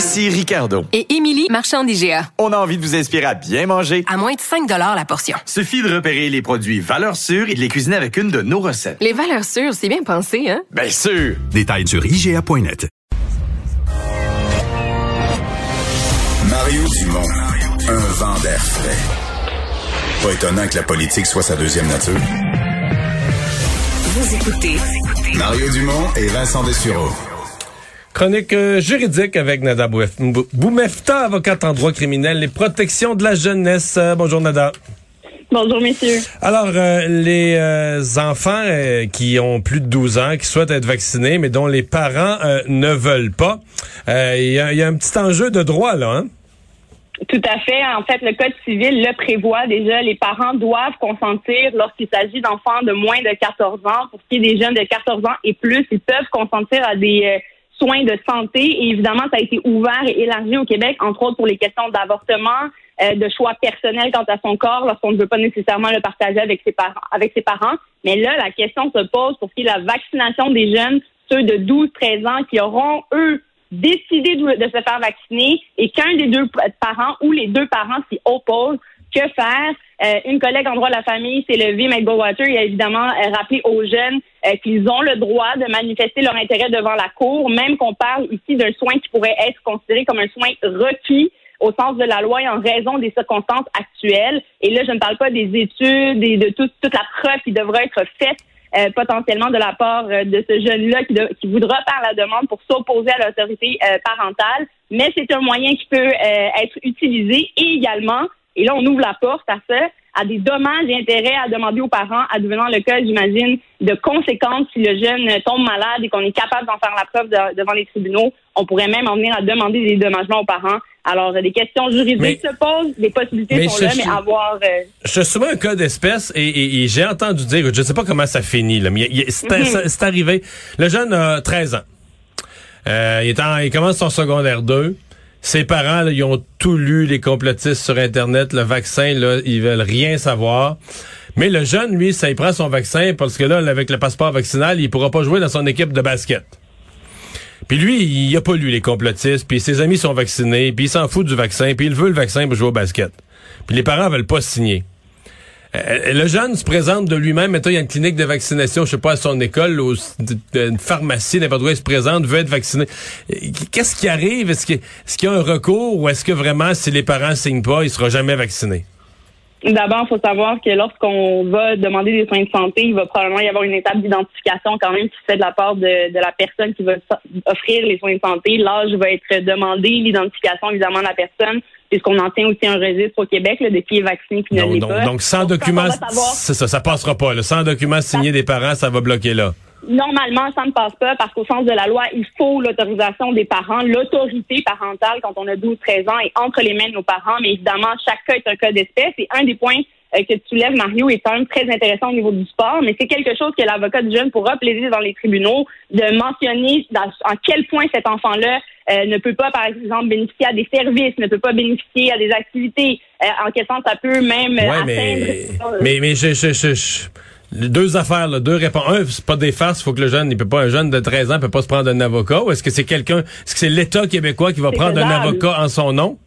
Ici Ricardo. Et Émilie, marchand d'IGA. On a envie de vous inspirer à bien manger. À moins de 5 la portion. Suffit de repérer les produits valeurs sûres et de les cuisiner avec une de nos recettes. Les valeurs sûres, c'est bien pensé, hein? Bien sûr! Détails sur IGA.net. Mario Dumont, un vent d'air frais. Pas étonnant que la politique soit sa deuxième nature. Vous écoutez Mario Dumont et Vincent Dessureau. Chronique euh, juridique avec Nada Boumefta, avocate en droit criminel et protection de la jeunesse. Euh, bonjour Nada. Bonjour, messieurs. Alors, euh, les euh, enfants euh, qui ont plus de 12 ans, qui souhaitent être vaccinés, mais dont les parents ne veulent pas, il y, a, il y a un petit enjeu de droit, là. Hein? Tout à fait. En fait, le Code civil le prévoit déjà. Les parents doivent consentir lorsqu'il s'agit d'enfants de moins de 14 ans. Pour ce qui est des jeunes de 14 ans et plus, ils peuvent consentir à des soins de santé. Et évidemment, ça a été ouvert et élargi au Québec, entre autres pour les questions d'avortement, euh, de choix personnel quant à son corps lorsqu'on ne veut pas nécessairement le partager avec ses parents. Avec ses parents. Mais là, la question se pose pour ce qui est la vaccination des jeunes, ceux de 12-13 ans qui auront, eux, décidé de, se faire vacciner et qu'un des deux parents ou les deux parents s'y opposent, que faire? Euh, une collègue en droit de la famille s'est levée, Meg Goldwater, et a évidemment euh, rappelé aux jeunes euh, qu'ils ont le droit de manifester leur intérêt devant la Cour, même qu'on parle ici d'un soin qui pourrait être considéré comme un soin requis au sens de la loi et en raison des circonstances actuelles. Et là, je ne parle pas des études et de tout- toute la preuve qui devra être faite euh, potentiellement de la part de ce jeune-là qui, qui voudra faire la demande pour s'opposer à l'autorité euh, parentale. Mais c'est un moyen qui peut être utilisé et également, et là on ouvre la porte à ça, à des dommages et intérêts à demander aux parents, advenant le cas, j'imagine, de conséquences si le jeune tombe malade et qu'on est capable d'en faire la preuve de- devant les tribunaux. On pourrait même en venir à demander des dommagements aux parents. Alors, euh, des questions juridiques Mais- se posent, des possibilités Mais sont là, mais avoir... euh, Je soumets un cas d'espèce et, et- et j'ai entendu dire, je ne sais pas comment ça finit, là, mais c'est Mhm. c'est arrivé. Le jeune a 13 ans. Euh, il, est en- il commence son secondaire 2. Ses parents, ils ont tout lu, les complotistes sur Internet, le vaccin, là, ils veulent rien savoir. Mais le jeune, lui, ça, il prend son vaccin parce que là, avec le passeport vaccinal, il pourra pas jouer dans son équipe de basket. Puis lui, il a pas lu les complotistes, puis ses amis sont vaccinés, puis il s'en fout du vaccin, puis il veut le vaccin pour jouer au basket. Puis les parents veulent pas signer. Euh, le jeune se présente de lui-même, mettons, il y a une clinique de vaccination, je sais pas, à son école, ou une pharmacie, n'importe où, il se présente, veut être vacciné. Euh, Qu'est-ce qui arrive? Est-ce qu'il y a un recours ou est-ce que vraiment, si les parents signent pas, il sera jamais vacciné? D'abord, il faut savoir que lorsqu'on va demander des soins de santé, il va probablement y avoir une étape d'identification quand même qui se fait de la part de, la personne qui va offrir les soins de santé. L'âge va être demandé, l'identification évidemment de la personne, puisqu'on en tient aussi un registre au Québec là, de qui est vacciné qui ne Donc, l'est donc, pas. donc, sans Donc, quand document, on va savoir- c'est ça, ça passera pas. là. Sans document signé des parents, ça va bloquer là. Normalement, ça ne passe pas parce qu'au sens de la loi, il faut l'autorisation des parents, l'autorité parentale quand on a 12-13 ans est entre les mains de nos parents. Mais évidemment, chaque cas est un cas d'espèce. Et un des points que tu lèves, Mario, est quand même très intéressant au niveau du sport. Mais c'est quelque chose que l'avocat du jeune pourra plaider dans les tribunaux de mentionner dans- en quel point cet enfant-là euh, ne peut pas, par exemple, bénéficier à des services, ne peut pas bénéficier à des activités. Euh, en quel sens ça peut même euh, Ouais, mais, atteindre... mais, mais je, je, je, je- les deux affaires, là, deux réponses. Un, c'est pas des farces, il faut que le jeune, il peut pas, un jeune de 13 ans peut pas se prendre un avocat, ou est-ce que c'est quelqu'un, est-ce que c'est l'État québécois qui va prendre un avocat en son nom?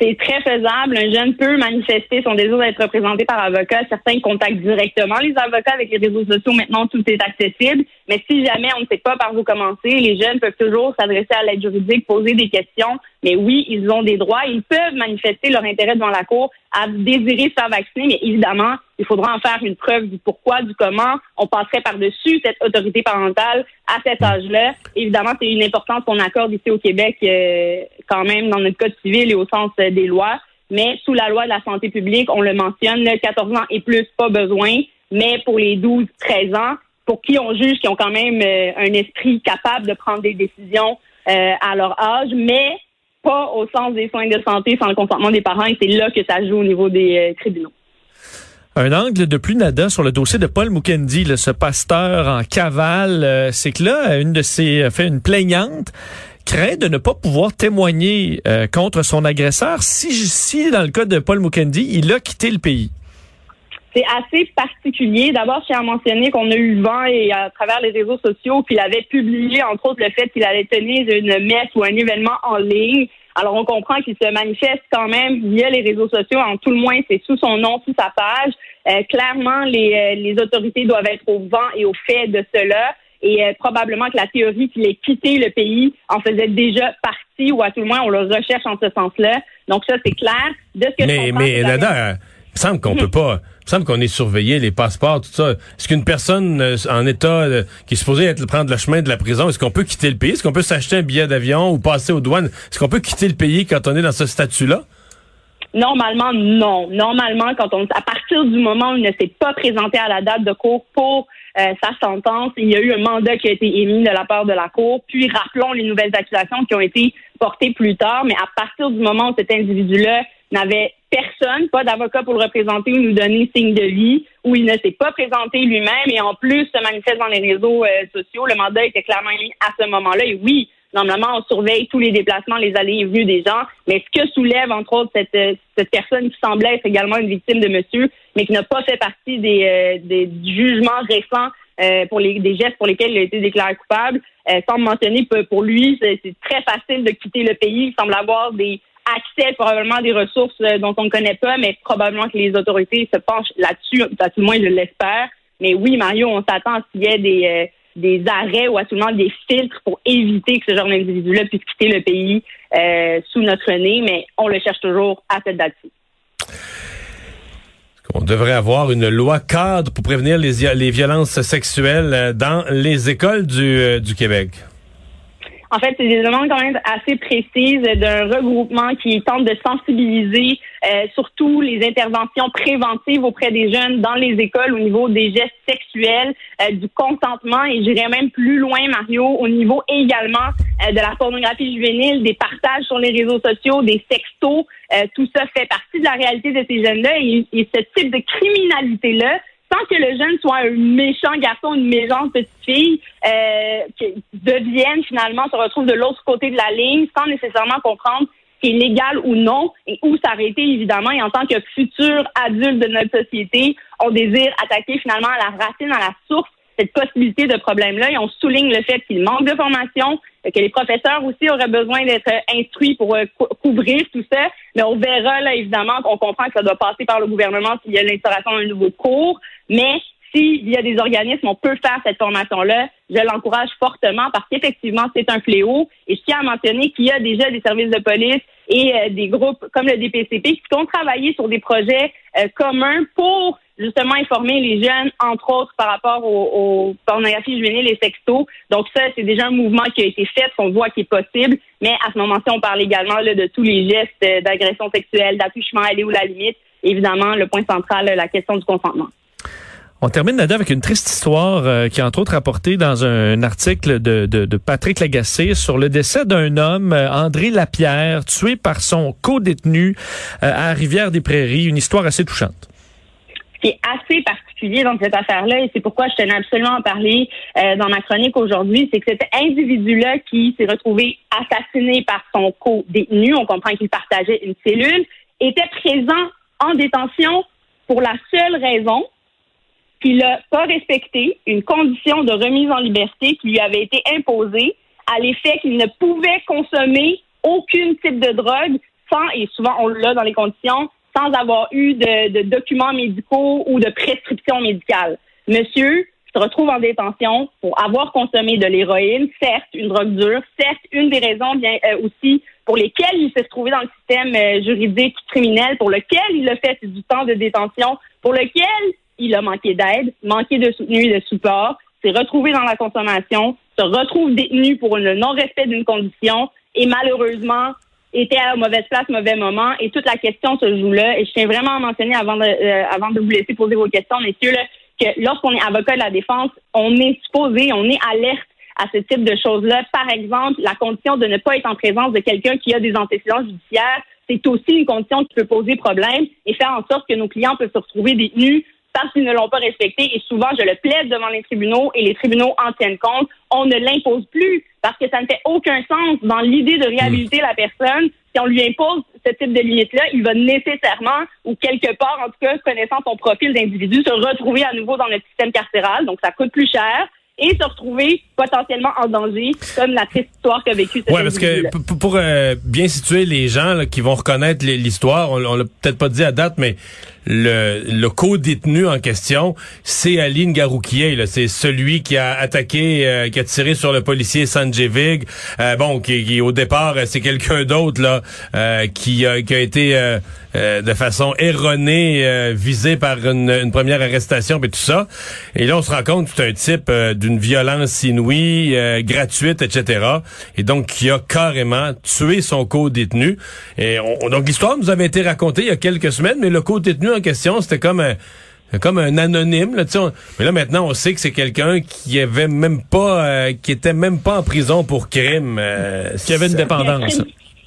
C'est très faisable. Un jeune peut manifester son désir d'être représenté par avocat. Certains contactent directement les avocats avec les réseaux sociaux. Maintenant, tout est accessible. Mais si jamais on ne sait pas par où commencer, les jeunes peuvent toujours s'adresser à l'aide juridique, poser des questions. Mais oui, ils ont des droits. Ils peuvent manifester leur intérêt devant la Cour à désirer se faire vacciner. Mais évidemment, il faudra en faire une preuve du pourquoi, du comment. On passerait par-dessus cette autorité parentale à cet âge-là. Évidemment, c'est une importance qu'on accorde ici au Québec euh, quand même dans notre code civil et au sens euh, des lois. Mais sous la loi de la santé publique, on le mentionne, là, 14 ans et plus, pas besoin. Mais pour les 12-13 ans, pour qui on juge qui ont quand même euh, un esprit capable de prendre des décisions euh, à leur âge, mais pas au sens des soins de santé sans le consentement des parents. Et c'est là que ça joue au niveau des tribunaux. Un angle de plus nada sur le dossier de Paul Mukendi, ce pasteur en cavale, c'est que là, une de ses fait une plaignante craint de ne pas pouvoir témoigner contre son agresseur si, si, dans le cas de Paul Mukendi, il a quitté le pays c'est assez particulier. D'abord, je tiens à mentionner qu'on a eu vent et à travers les réseaux sociaux qu'il avait publié, entre autres, le fait qu'il allait tenir une messe ou un événement en ligne. Alors, on comprend qu'il se manifeste quand même via les réseaux sociaux. En tout le moins, c'est sous son nom, sous sa page. Euh, clairement, les, euh, les autorités doivent être au vent et au fait de cela. Et euh, probablement que la théorie qu'il ait quitté le pays en faisait déjà partie, ou à tout le moins, on le recherche en ce sens-là. Donc ça, c'est clair. De ce que mais, mais Nada, il semble qu'on peut pas. Il semble qu'on est surveillé, les passeports, tout ça. Est-ce qu'une personne euh, en état euh, qui est supposée être prendre le chemin de la prison, est-ce qu'on peut quitter le pays? Est-ce qu'on peut s'acheter un billet d'avion ou passer aux douanes? Est-ce qu'on peut quitter le pays quand on est dans ce statut-là? Normalement, non. Normalement, quand on, à partir du moment où il ne s'est pas présenté à la date de cours pour euh, sa sentence, il y a eu un mandat qui a été émis de la part de la Cour. Puis, rappelons les nouvelles accusations qui ont été portées plus tard. Mais à partir du moment où cet individu-là n'avait personne, pas d'avocat pour le représenter ou nous donner signe de vie, où il ne s'est pas présenté lui-même et en plus se manifeste dans les réseaux euh, sociaux. Le mandat était clairement émis à ce moment-là. Et oui, normalement, on surveille tous les déplacements, les allées et venues des gens. Mais ce que soulève, entre autres, cette, euh, cette personne qui semblait être également une victime de monsieur, mais qui n'a pas fait partie des, euh, des jugements récents pour les, des gestes pour lesquels il a été déclaré coupable, semble mentionner pour lui, c'est très facile de quitter le pays. Il semble avoir des accès probablement des ressources euh, dont on ne connaît pas, mais probablement que les autorités se penchent là-dessus, à tout le moins je l'espère. Mais oui, Mario, on s'attend à ce qu'il y ait des, euh, arrêts ou à tout le moins des filtres pour éviter que ce genre d'individu-là puisse quitter le pays euh, sous notre nez, mais on le cherche toujours à cette date-ci. On devrait avoir une loi cadre pour prévenir les, violences sexuelles dans les écoles du Québec. En fait, c'est des demandes quand même assez précises d'un regroupement qui tente de sensibiliser euh, surtout les interventions préventives auprès des jeunes dans les écoles au niveau des gestes sexuels, euh, du consentement et j'irais même plus loin, Mario, au niveau également euh, de la pornographie juvénile, des partages sur les réseaux sociaux, des sextos. tout ça fait partie de la réalité de ces jeunes-là et, et ce type de criminalité-là sans que le jeune soit un méchant garçon, une méchante petite fille, euh, qui devienne finalement, se retrouve de l'autre côté de la ligne, sans nécessairement comprendre ce qui est légal ou non, et où s'arrêter évidemment. Et en tant que futur adulte de notre société, on désire attaquer finalement à la racine, à la source cette possibilité de problème-là. Et on souligne le fait qu'il manque de formation, que les professeurs aussi auraient besoin d'être instruits pour euh, couvrir tout ça. Mais on verra là évidemment qu'on comprend que ça doit passer par le gouvernement s'il y a l'instauration d'un nouveau cours. Mais s'il y a des organismes, on peut faire cette formation-là. Je l'encourage fortement parce qu'effectivement, c'est un fléau. Et je tiens à mentionner qu'il y a déjà des services de police et euh, des groupes comme le DPCP qui ont travaillé sur des projets euh, communs pour justement informer les jeunes, entre autres, par rapport aux, pornographies juvéniles et sextos. Donc ça, c'est déjà un mouvement qui a été fait, qu'on voit qui est possible. Mais à ce moment-ci, on parle également là, de tous les gestes euh, d'agression sexuelle, d'attouchement, aller où la limite. Évidemment, le point central, la question du consentement. On termine, Nada, avec une triste histoire euh, qui est entre autres rapportée dans un, article de, de, Patrick Lagacé sur le décès d'un homme, euh, André Lapierre, tué par son co-détenu à Rivière-des-Prairies. Une histoire assez touchante. Ce qui est assez particulier dans cette affaire-là, et c'est pourquoi je tenais absolument à parler euh, dans ma chronique aujourd'hui, c'est que cet individu-là qui s'est retrouvé assassiné par son co-détenu, on comprend qu'il partageait une cellule, était présent en détention pour la seule raison qu'il n'a pas respecté une condition de remise en liberté qui lui avait été imposée à l'effet qu'il ne pouvait consommer aucun type de drogue sans, et souvent on l'a dans les conditions, sans avoir eu de, documents médicaux ou de prescription médicale. Monsieur se retrouve en détention pour avoir consommé de l'héroïne, certes une drogue dure, certes une des raisons bien euh, aussi pour lesquelles il s'est retrouvé dans le système euh, juridique criminel, pour lequel il a fait du temps de détention, pour lequel il a manqué d'aide, manqué de soutenu et de support, s'est retrouvé dans la consommation, se retrouve détenu pour le non-respect d'une condition et malheureusement était à mauvaise place, mauvais moment, et toute la question se joue là. Et je tiens vraiment à mentionner avant de, euh, avant de vous laisser poser vos questions, messieurs, là, que lorsqu'on est avocat de la défense, on est supposé, on est alerte à ce type de choses-là. Par exemple, la condition de ne pas être en présence de quelqu'un qui a des antécédents judiciaires, c'est aussi une condition qui peut poser problème et faire en sorte que nos clients peuvent se retrouver détenus parce qu'ils ne l'ont pas respecté. Et souvent, je le plaide devant les tribunaux et les tribunaux en tiennent compte. On ne l'impose plus parce que ça ne fait aucun sens dans l'idée de réhabiliter la personne. Si on lui impose ce type de limite-là, il va nécessairement, ou quelque part, en tout cas, connaissant son profil d'individu, se retrouver à nouveau dans notre système carcéral. Donc, ça coûte plus cher et se retrouver potentiellement en danger, comme la triste histoire qu'a vécue Oui, parce que pour, pour euh, bien situer les gens là, qui vont reconnaître l'histoire, on, on l'a peut-être pas dit à date, mais le, le co-détenu en question, c'est Aline Garoukier. C'est celui qui a attaqué, euh, qui a tiré sur le policier Sanjay Euh, bon, qui, qui, au départ, c'est quelqu'un d'autre là euh, qui, a, qui a été euh, de façon erronée visé par une, une, première arrestation et tout ça. Et là, on se rend compte que c'est un type d'une violence inouïe, gratuite, etc. Et donc, qui a carrément tué son co-détenu. Et on, donc, l'histoire nous avait été racontée il y a quelques semaines, mais le co-détenu en question, c'était comme un comme un anonyme là, on, mais là maintenant on sait que c'est quelqu'un qui avait même pas euh, qui était même pas en prison pour crime euh, qui avait une dépendance.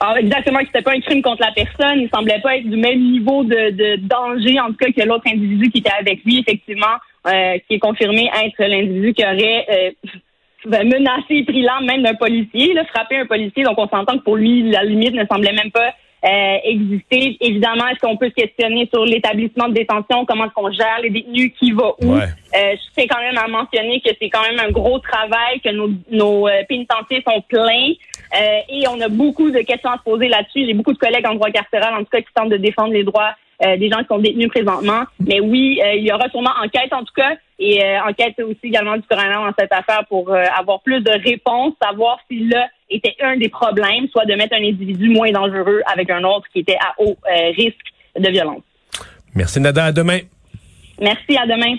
Ah, exactement, que c'était pas un crime contre la personne, il semblait pas être du même niveau de, de danger en tout cas que l'autre individu qui était avec lui effectivement euh, qui est confirmé être l'individu qui aurait euh, menacé et pris l'âme même d'un policier, là, frappé un policier. Donc on s'entend que pour lui la limite ne semblait même pas euh, exister. Évidemment, est-ce qu'on peut se questionner sur l'établissement de détention, comment est-ce qu'on gère les détenus, qui va où? Euh, je tiens quand même à mentionner que c'est quand même un gros travail, que nos, nos euh, pénitenciers sont pleins. Euh, et on a beaucoup de questions à se poser là-dessus. J'ai beaucoup de collègues en droit carcéral, en tout cas, qui tentent de défendre les droits euh, des gens qui sont détenus présentement. Mais oui, euh, il y aura sûrement enquête, en tout cas, et enquête aussi également du coroner dans cette affaire pour avoir plus de réponses, savoir si là était un des problèmes, soit de mettre un individu moins dangereux avec un autre qui était à haut risque de violence. Merci Nada, à demain. Merci, à demain.